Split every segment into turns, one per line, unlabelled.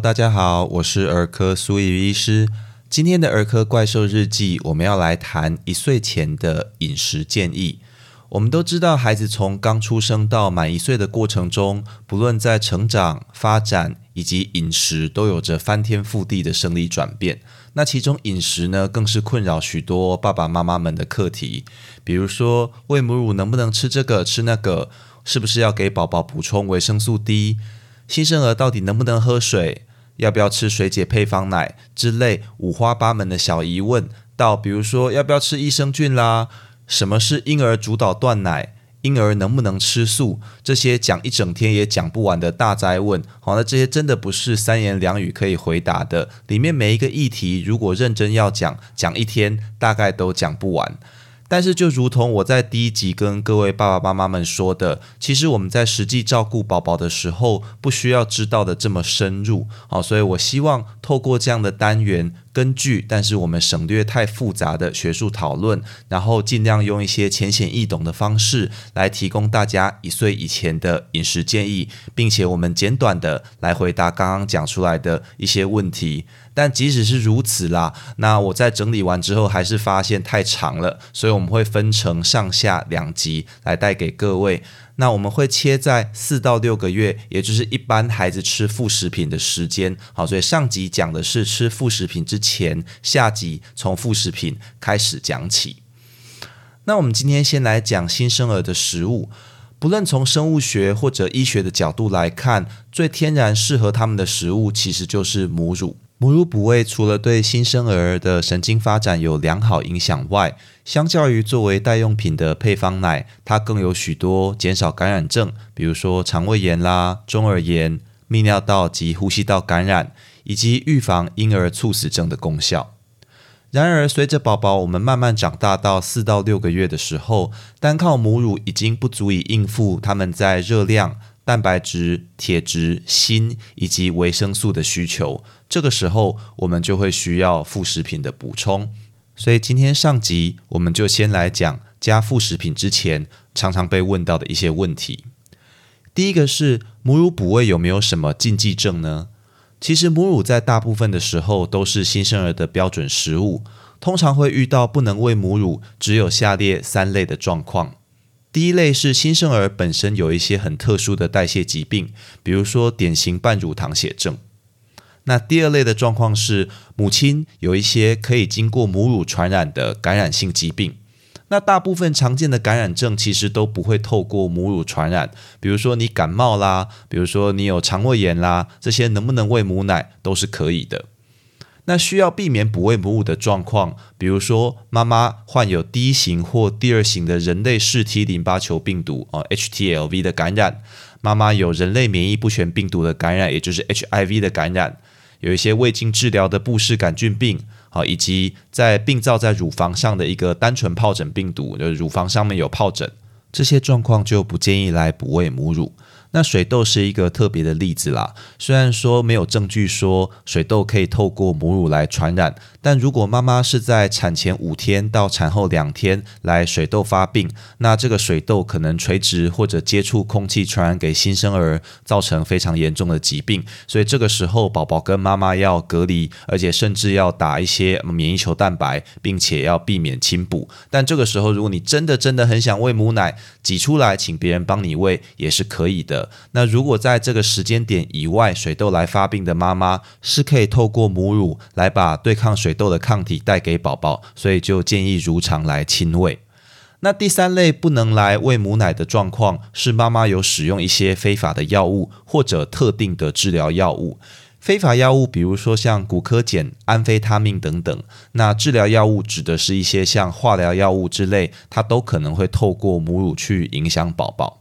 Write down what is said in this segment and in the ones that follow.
大家好，我是儿科苏怡医师。今天的儿科怪兽日记，我们要来谈一岁前的饮食建议。我们都知道，孩子从刚出生到满一岁的过程中，不论在成长、发展以及饮食，都有着翻天覆地的生理转变。那其中饮食呢，更是困扰许多爸爸妈妈们的课题。比如说，喂母乳能不能吃这个吃那个？是不是要给宝宝补充维生素 D？新生儿到底能不能喝水？要不要吃水解配方奶之类五花八门的小疑问？到比如说，要不要吃益生菌啦？什么是婴儿主导断奶？婴儿能不能吃素？这些讲一整天也讲不完的大灾问，好，那这些真的不是三言两语可以回答的。里面每一个议题，如果认真要讲，讲一天大概都讲不完。但是，就如同我在第一集跟各位爸爸妈妈们说的，其实我们在实际照顾宝宝的时候，不需要知道的这么深入。好，所以我希望透过这样的单元。根据，但是我们省略太复杂的学术讨论，然后尽量用一些浅显易懂的方式来提供大家一岁以前的饮食建议，并且我们简短的来回答刚刚讲出来的一些问题。但即使是如此啦，那我在整理完之后还是发现太长了，所以我们会分成上下两集来带给各位。那我们会切在四到六个月，也就是一般孩子吃副食品的时间。好，所以上集讲的是吃副食品之前，下集从副食品开始讲起。那我们今天先来讲新生儿的食物，不论从生物学或者医学的角度来看，最天然适合他们的食物其实就是母乳。母乳哺喂除了对新生儿的神经发展有良好影响外，相较于作为代用品的配方奶，它更有许多减少感染症，比如说肠胃炎啦、中耳炎、泌尿道及呼吸道感染，以及预防婴儿猝死症的功效。然而，随着宝宝我们慢慢长大到四到六个月的时候，单靠母乳已经不足以应付他们在热量。蛋白质、铁质、锌以及维生素的需求，这个时候我们就会需要副食品的补充。所以今天上集我们就先来讲加副食品之前常常被问到的一些问题。第一个是母乳补喂有没有什么禁忌症呢？其实母乳在大部分的时候都是新生儿的标准食物，通常会遇到不能喂母乳，只有下列三类的状况。第一类是新生儿本身有一些很特殊的代谢疾病，比如说典型半乳糖血症。那第二类的状况是母亲有一些可以经过母乳传染的感染性疾病。那大部分常见的感染症其实都不会透过母乳传染，比如说你感冒啦，比如说你有肠胃炎啦，这些能不能喂母奶都是可以的。那需要避免哺喂母乳的状况，比如说妈妈患有第一型或第二型的人类嗜 T 淋巴球病毒哦 （HTLV） 的感染，妈妈有人类免疫不全病毒的感染，也就是 HIV 的感染，有一些未经治疗的布氏杆菌病，好，以及在病灶在乳房上的一个单纯疱疹病毒，就是乳房上面有疱疹，这些状况就不建议来哺喂母乳。那水痘是一个特别的例子啦。虽然说没有证据说水痘可以透过母乳来传染，但如果妈妈是在产前五天到产后两天来水痘发病，那这个水痘可能垂直或者接触空气传染给新生儿，造成非常严重的疾病。所以这个时候宝宝跟妈妈要隔离，而且甚至要打一些免疫球蛋白，并且要避免亲哺。但这个时候，如果你真的真的很想喂母奶，挤出来请别人帮你喂也是可以的。那如果在这个时间点以外，水痘来发病的妈妈是可以透过母乳来把对抗水痘的抗体带给宝宝，所以就建议如常来亲喂。那第三类不能来喂母奶的状况，是妈妈有使用一些非法的药物或者特定的治疗药物。非法药物，比如说像骨科碱、安非他命等等。那治疗药物指的是一些像化疗药物之类，它都可能会透过母乳去影响宝宝。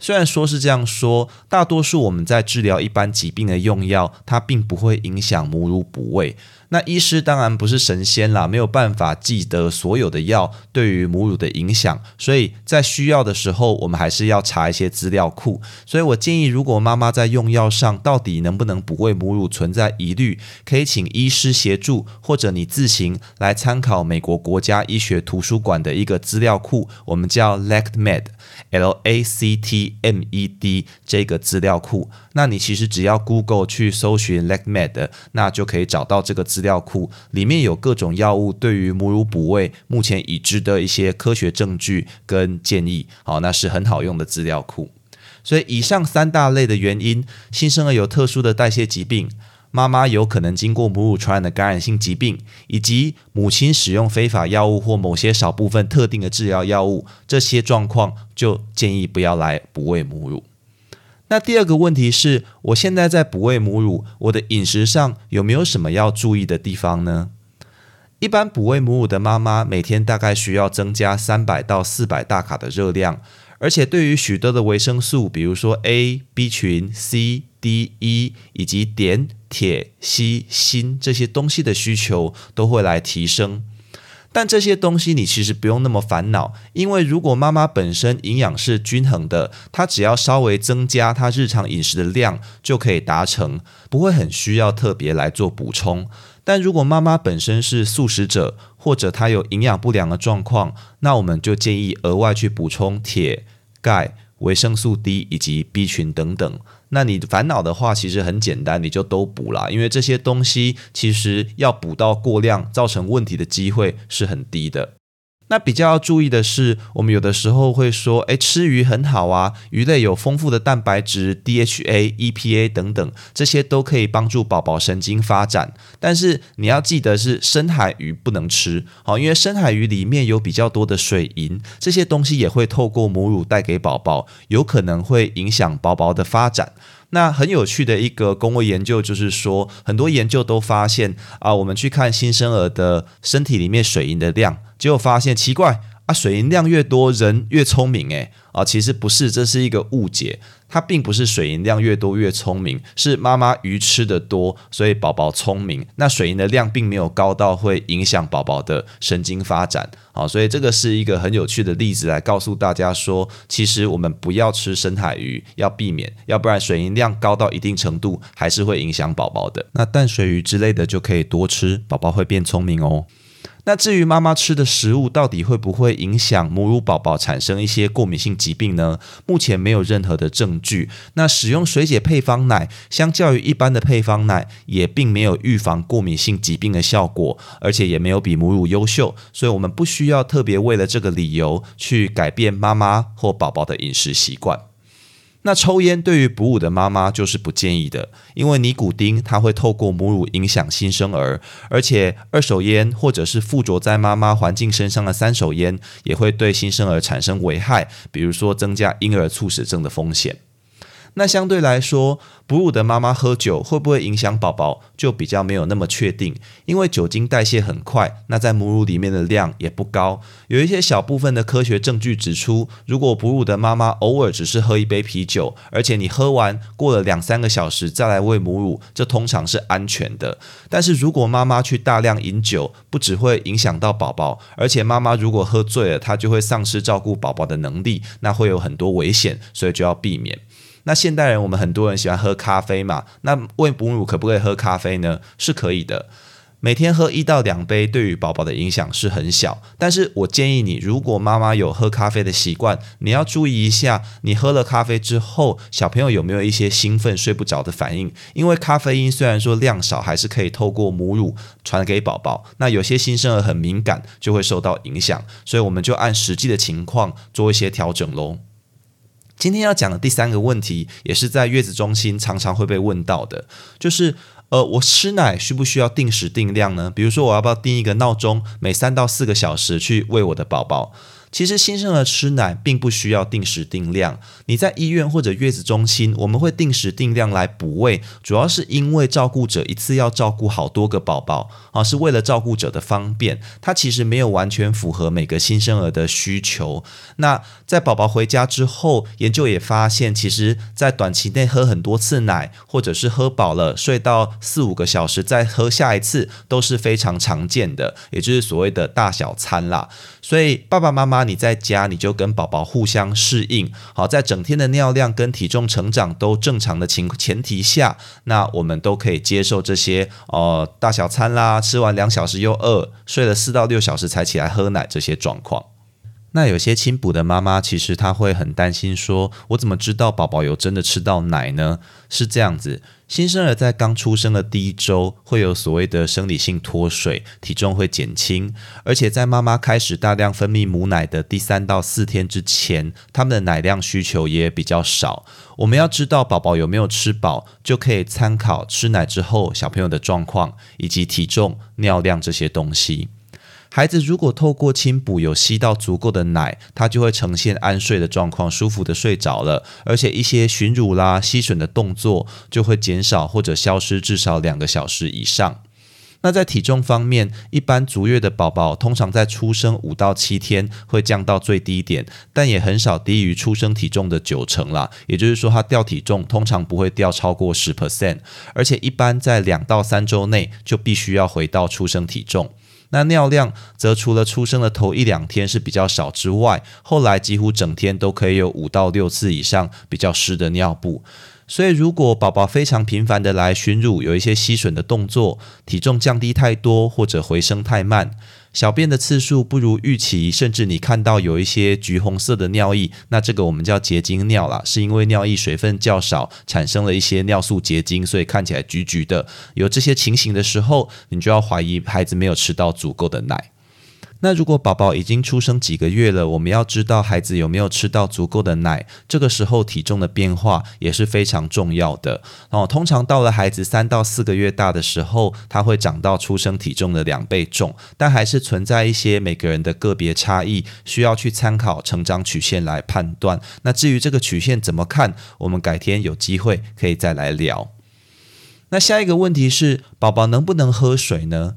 虽然说是这样说，大多数我们在治疗一般疾病的用药，它并不会影响母乳哺喂。那医师当然不是神仙啦，没有办法记得所有的药对于母乳的影响，所以在需要的时候，我们还是要查一些资料库。所以我建议，如果妈妈在用药上到底能不能不喂母乳存在疑虑，可以请医师协助，或者你自行来参考美国国家医学图书馆的一个资料库，我们叫 LactMed，L A C T M E D 这个资料库。那你其实只要 Google 去搜寻 LECMED，那就可以找到这个资资料库，里面有各种药物对于母乳补喂目前已知的一些科学证据跟建议。好，那是很好用的资料库。所以以上三大类的原因，新生儿有特殊的代谢疾病。妈妈有可能经过母乳传染的感染性疾病，以及母亲使用非法药物或某些少部分特定的治疗药物，这些状况就建议不要来哺喂母乳。那第二个问题是，我现在在哺喂母乳，我的饮食上有没有什么要注意的地方呢？一般哺喂母乳的妈妈每天大概需要增加三百到四百大卡的热量。而且对于许多的维生素，比如说 A、B 群、C、D、E 以及碘、铁、硒、锌这些东西的需求都会来提升。但这些东西你其实不用那么烦恼，因为如果妈妈本身营养是均衡的，她只要稍微增加她日常饮食的量就可以达成，不会很需要特别来做补充。但如果妈妈本身是素食者，或者她有营养不良的状况，那我们就建议额外去补充铁、钙、维生素 D 以及 B 群等等。那你烦恼的话，其实很简单，你就都补啦，因为这些东西其实要补到过量，造成问题的机会是很低的。那比较要注意的是，我们有的时候会说，诶，吃鱼很好啊，鱼类有丰富的蛋白质、DHA、EPA 等等，这些都可以帮助宝宝神经发展。但是你要记得是深海鱼不能吃，好，因为深海鱼里面有比较多的水银，这些东西也会透过母乳带给宝宝，有可能会影响宝宝的发展。那很有趣的一个公卫研究就是说，很多研究都发现啊，我们去看新生儿的身体里面水银的量。结果发现奇怪啊，水银量越多，人越聪明诶。啊，其实不是，这是一个误解。它并不是水银量越多越聪明，是妈妈鱼吃的多，所以宝宝聪明。那水银的量并没有高到会影响宝宝的神经发展。好，所以这个是一个很有趣的例子，来告诉大家说，其实我们不要吃深海鱼，要避免，要不然水银量高到一定程度，还是会影响宝宝的。那淡水鱼之类的就可以多吃，宝宝会变聪明哦。那至于妈妈吃的食物到底会不会影响母乳宝宝产生一些过敏性疾病呢？目前没有任何的证据。那使用水解配方奶，相较于一般的配方奶，也并没有预防过敏性疾病的效果，而且也没有比母乳优秀。所以，我们不需要特别为了这个理由去改变妈妈或宝宝的饮食习惯。那抽烟对于哺乳的妈妈就是不建议的，因为尼古丁它会透过母乳影响新生儿，而且二手烟或者是附着在妈妈环境身上的三手烟也会对新生儿产生危害，比如说增加婴儿猝死症的风险。那相对来说，哺乳的妈妈喝酒会不会影响宝宝，就比较没有那么确定。因为酒精代谢很快，那在母乳里面的量也不高。有一些小部分的科学证据指出，如果哺乳的妈妈偶尔只是喝一杯啤酒，而且你喝完过了两三个小时再来喂母乳，这通常是安全的。但是如果妈妈去大量饮酒，不只会影响到宝宝，而且妈妈如果喝醉了，她就会丧失照顾宝宝的能力，那会有很多危险，所以就要避免。那现代人，我们很多人喜欢喝咖啡嘛？那喂母乳可不可以喝咖啡呢？是可以的，每天喝一到两杯，对于宝宝的影响是很小。但是我建议你，如果妈妈有喝咖啡的习惯，你要注意一下，你喝了咖啡之后，小朋友有没有一些兴奋、睡不着的反应？因为咖啡因虽然说量少，还是可以透过母乳传给宝宝。那有些新生儿很敏感，就会受到影响，所以我们就按实际的情况做一些调整喽。今天要讲的第三个问题，也是在月子中心常常会被问到的，就是，呃，我吃奶需不需要定时定量呢？比如说，我要不要定一个闹钟，每三到四个小时去喂我的宝宝？其实新生儿吃奶并不需要定时定量。你在医院或者月子中心，我们会定时定量来补喂，主要是因为照顾者一次要照顾好多个宝宝啊，是为了照顾者的方便。它其实没有完全符合每个新生儿的需求。那在宝宝回家之后，研究也发现，其实在短期内喝很多次奶，或者是喝饱了睡到四五个小时再喝下一次，都是非常常见的，也就是所谓的大小餐啦。所以爸爸妈妈。那你在家，你就跟宝宝互相适应，好，在整天的尿量跟体重成长都正常的情前提下，那我们都可以接受这些哦大小餐啦，吃完两小时又饿，睡了四到六小时才起来喝奶这些状况。那有些亲哺的妈妈，其实她会很担心，说我怎么知道宝宝有真的吃到奶呢？是这样子，新生儿在刚出生的第一周会有所谓的生理性脱水，体重会减轻，而且在妈妈开始大量分泌母奶的第三到四天之前，他们的奶量需求也比较少。我们要知道宝宝有没有吃饱，就可以参考吃奶之后小朋友的状况以及体重、尿量这些东西。孩子如果透过亲哺有吸到足够的奶，他就会呈现安睡的状况，舒服的睡着了，而且一些寻乳啦、吸吮的动作就会减少或者消失至少两个小时以上。那在体重方面，一般足月的宝宝通常在出生五到七天会降到最低点，但也很少低于出生体重的九成啦。也就是说，他掉体重通常不会掉超过十 percent，而且一般在两到三周内就必须要回到出生体重。那尿量则除了出生的头一两天是比较少之外，后来几乎整天都可以有五到六次以上比较湿的尿布。所以，如果宝宝非常频繁的来巡乳，有一些吸吮的动作，体重降低太多或者回升太慢。小便的次数不如预期，甚至你看到有一些橘红色的尿液，那这个我们叫结晶尿啦，是因为尿液水分较少，产生了一些尿素结晶，所以看起来橘橘的。有这些情形的时候，你就要怀疑孩子没有吃到足够的奶。那如果宝宝已经出生几个月了，我们要知道孩子有没有吃到足够的奶，这个时候体重的变化也是非常重要的哦。通常到了孩子三到四个月大的时候，他会长到出生体重的两倍重，但还是存在一些每个人的个别差异，需要去参考成长曲线来判断。那至于这个曲线怎么看，我们改天有机会可以再来聊。那下一个问题是，宝宝能不能喝水呢？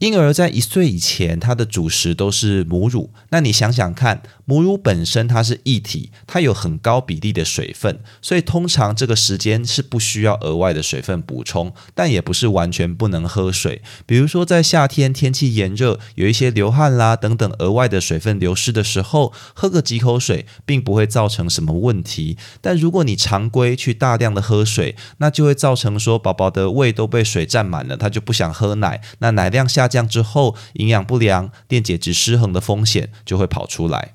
婴儿在一岁以前，他的主食都是母乳。那你想想看，母乳本身它是液体，它有很高比例的水分，所以通常这个时间是不需要额外的水分补充，但也不是完全不能喝水。比如说在夏天天气炎热，有一些流汗啦等等额外的水分流失的时候，喝个几口水并不会造成什么问题。但如果你常规去大量的喝水，那就会造成说宝宝的胃都被水占满了，他就不想喝奶，那奶量下。这样之后，营养不良、电解质失衡的风险就会跑出来。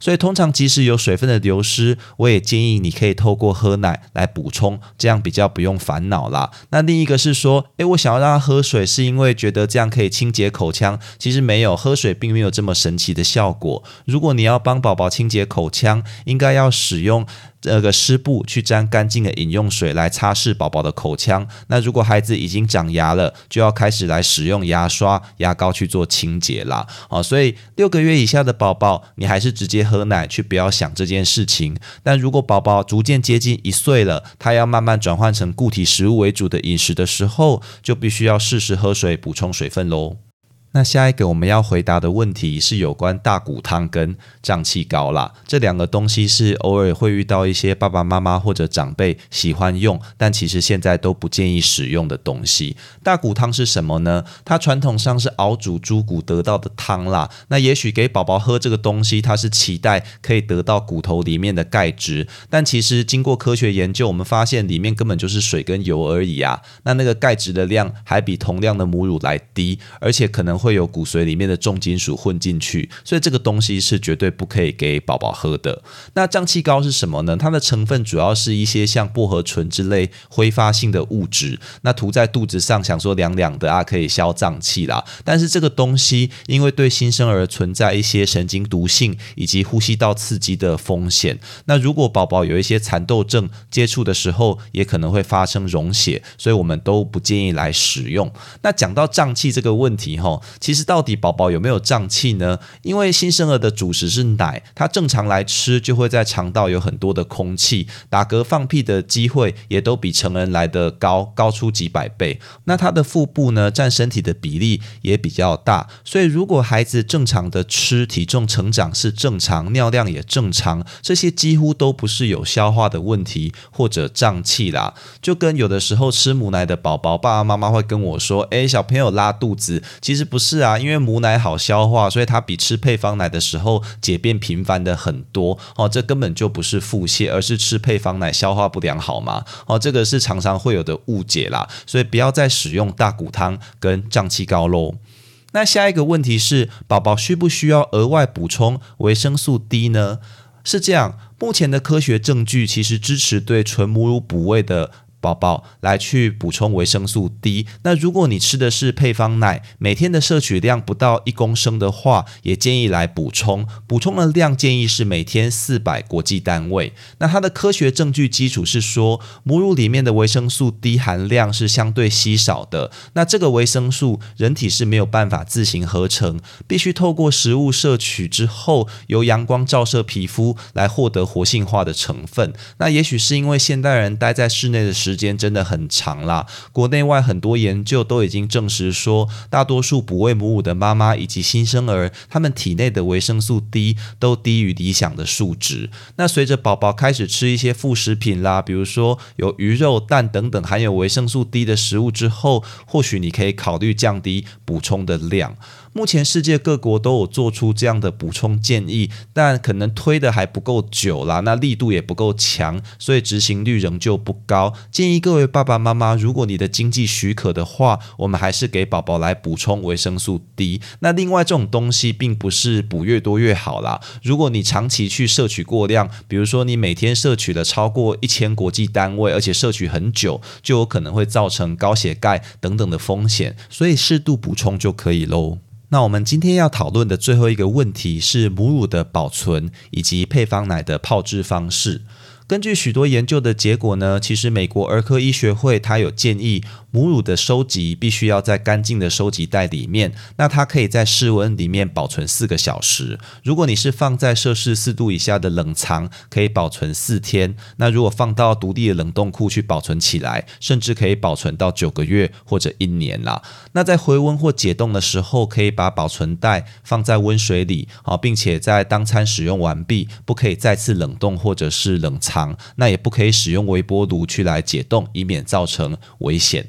所以，通常即使有水分的流失，我也建议你可以透过喝奶来补充，这样比较不用烦恼啦。那另一个是说，诶，我想要让他喝水，是因为觉得这样可以清洁口腔。其实没有，喝水并没有这么神奇的效果。如果你要帮宝宝清洁口腔，应该要使用。这个湿布去沾干净的饮用水来擦拭宝宝的口腔。那如果孩子已经长牙了，就要开始来使用牙刷、牙膏去做清洁啦。哦，所以六个月以下的宝宝，你还是直接喝奶，去不要想这件事情。但如果宝宝逐渐接近一岁了，他要慢慢转换成固体食物为主的饮食的时候，就必须要适时喝水，补充水分喽。那下一个我们要回答的问题是有关大骨汤跟胀气膏啦，这两个东西是偶尔会遇到一些爸爸妈妈或者长辈喜欢用，但其实现在都不建议使用的东西。大骨汤是什么呢？它传统上是熬煮猪骨得到的汤啦。那也许给宝宝喝这个东西，它是期待可以得到骨头里面的钙质，但其实经过科学研究，我们发现里面根本就是水跟油而已啊。那那个钙质的量还比同量的母乳来低，而且可能。会有骨髓里面的重金属混进去，所以这个东西是绝对不可以给宝宝喝的。那胀气膏是什么呢？它的成分主要是一些像薄荷醇之类挥发性的物质，那涂在肚子上，想说凉凉的啊，可以消胀气啦。但是这个东西因为对新生儿存在一些神经毒性以及呼吸道刺激的风险，那如果宝宝有一些蚕豆症接触的时候，也可能会发生溶血，所以我们都不建议来使用。那讲到胀气这个问题，吼。其实到底宝宝有没有胀气呢？因为新生儿的主食是奶，他正常来吃就会在肠道有很多的空气，打嗝放屁的机会也都比成人来的高，高出几百倍。那他的腹部呢，占身体的比例也比较大，所以如果孩子正常的吃，体重成长是正常，尿量也正常，这些几乎都不是有消化的问题或者胀气啦。就跟有的时候吃母奶的宝宝，爸爸妈妈会跟我说：“诶，小朋友拉肚子，其实不是。”是啊，因为母奶好消化，所以它比吃配方奶的时候解便频繁的很多哦。这根本就不是腹泻，而是吃配方奶消化不良好吗？哦，这个是常常会有的误解啦。所以不要再使用大骨汤跟胀气膏喽。那下一个问题是，宝宝需不需要额外补充维生素 D 呢？是这样，目前的科学证据其实支持对纯母乳补喂的。宝宝来去补充维生素 D。那如果你吃的是配方奶，每天的摄取量不到一公升的话，也建议来补充。补充的量建议是每天四百国际单位。那它的科学证据基础是说，母乳里面的维生素 D 含量是相对稀少的。那这个维生素人体是没有办法自行合成，必须透过食物摄取之后，由阳光照射皮肤来获得活性化的成分。那也许是因为现代人待在室内的时时间真的很长啦，国内外很多研究都已经证实说，大多数哺喂母乳的妈妈以及新生儿，他们体内的维生素 D 都低于理想的数值。那随着宝宝开始吃一些副食品啦，比如说有鱼肉、蛋等等含有维生素 D 的食物之后，或许你可以考虑降低补充的量。目前世界各国都有做出这样的补充建议，但可能推的还不够久啦，那力度也不够强，所以执行率仍旧不高。建议各位爸爸妈妈，如果你的经济许可的话，我们还是给宝宝来补充维生素 D。那另外这种东西并不是补越多越好啦。如果你长期去摄取过量，比如说你每天摄取了超过一千国际单位，而且摄取很久，就有可能会造成高血钙等等的风险。所以适度补充就可以喽。那我们今天要讨论的最后一个问题是母乳的保存以及配方奶的泡制方式。根据许多研究的结果呢，其实美国儿科医学会它有建议。母乳的收集必须要在干净的收集袋里面，那它可以在室温里面保存四个小时。如果你是放在摄氏四度以下的冷藏，可以保存四天。那如果放到独立的冷冻库去保存起来，甚至可以保存到九个月或者一年啦。那在回温或解冻的时候，可以把保存袋放在温水里啊，并且在当餐使用完毕，不可以再次冷冻或者是冷藏。那也不可以使用微波炉去来解冻，以免造成危险。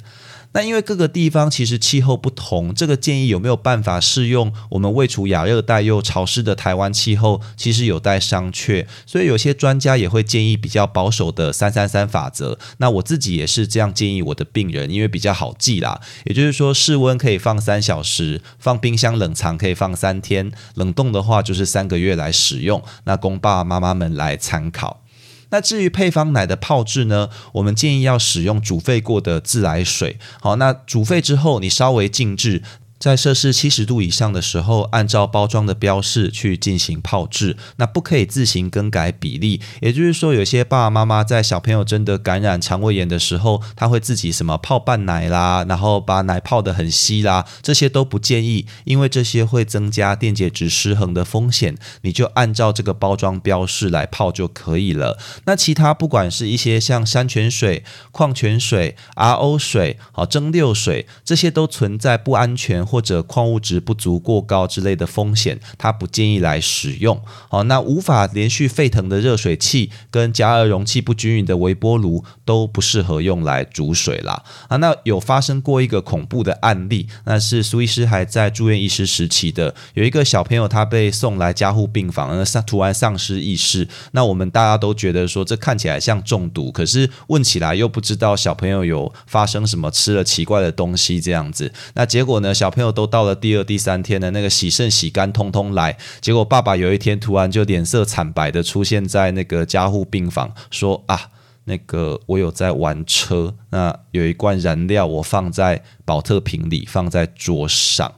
那因为各个地方其实气候不同，这个建议有没有办法适用我们未处亚热带又潮湿的台湾气候，其实有待商榷。所以有些专家也会建议比较保守的三三三法则。那我自己也是这样建议我的病人，因为比较好记啦。也就是说，室温可以放三小时，放冰箱冷藏可以放三天，冷冻的话就是三个月来使用。那供爸爸妈妈们来参考。那至于配方奶的泡制呢？我们建议要使用煮沸过的自来水。好，那煮沸之后，你稍微静置。在摄氏七十度以上的时候，按照包装的标示去进行泡制，那不可以自行更改比例。也就是说，有些爸爸妈妈在小朋友真的感染肠胃炎的时候，他会自己什么泡半奶啦，然后把奶泡得很稀啦，这些都不建议，因为这些会增加电解质失衡的风险。你就按照这个包装标示来泡就可以了。那其他不管是一些像山泉水、矿泉水、RO 水、好蒸馏水，这些都存在不安全。或者矿物质不足过高之类的风险，它不建议来使用。好，那无法连续沸腾的热水器跟加热容器不均匀的微波炉都不适合用来煮水啦。啊，那有发生过一个恐怖的案例，那是苏医师还在住院医师时期的，有一个小朋友他被送来加护病房，那突然丧失意识。那我们大家都觉得说这看起来像中毒，可是问起来又不知道小朋友有发生什么吃了奇怪的东西这样子。那结果呢，小朋友都到了第二、第三天的那个洗肾、洗肝，通通来。结果爸爸有一天突然就脸色惨白的出现在那个加护病房，说啊，那个我有在玩车，那有一罐燃料我放在保特瓶里，放在桌上，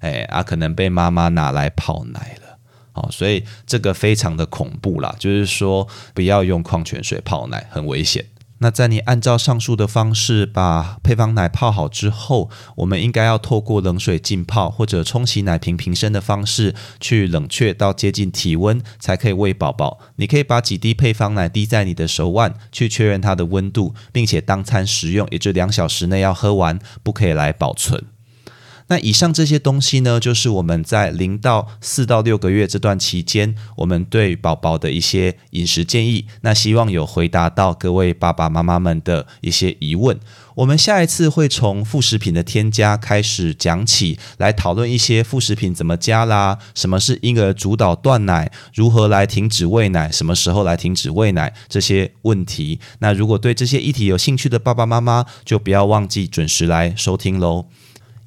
哎啊，可能被妈妈拿来泡奶了。好，所以这个非常的恐怖啦，就是说不要用矿泉水泡奶，很危险。那在你按照上述的方式把配方奶泡好之后，我们应该要透过冷水浸泡或者冲洗奶瓶瓶身的方式去冷却到接近体温，才可以喂宝宝。你可以把几滴配方奶滴在你的手腕，去确认它的温度，并且当餐食用，也就两小时内要喝完，不可以来保存。那以上这些东西呢，就是我们在零到四到六个月这段期间，我们对宝宝的一些饮食建议。那希望有回答到各位爸爸妈妈们的一些疑问。我们下一次会从副食品的添加开始讲起，来讨论一些副食品怎么加啦，什么是婴儿主导断奶，如何来停止喂奶，什么时候来停止喂奶这些问题。那如果对这些议题有兴趣的爸爸妈妈，就不要忘记准时来收听喽。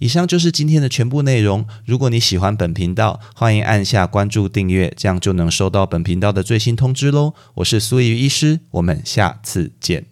以上就是今天的全部内容。如果你喜欢本频道，欢迎按下关注订阅，这样就能收到本频道的最新通知喽。我是苏怡医师，我们下次见。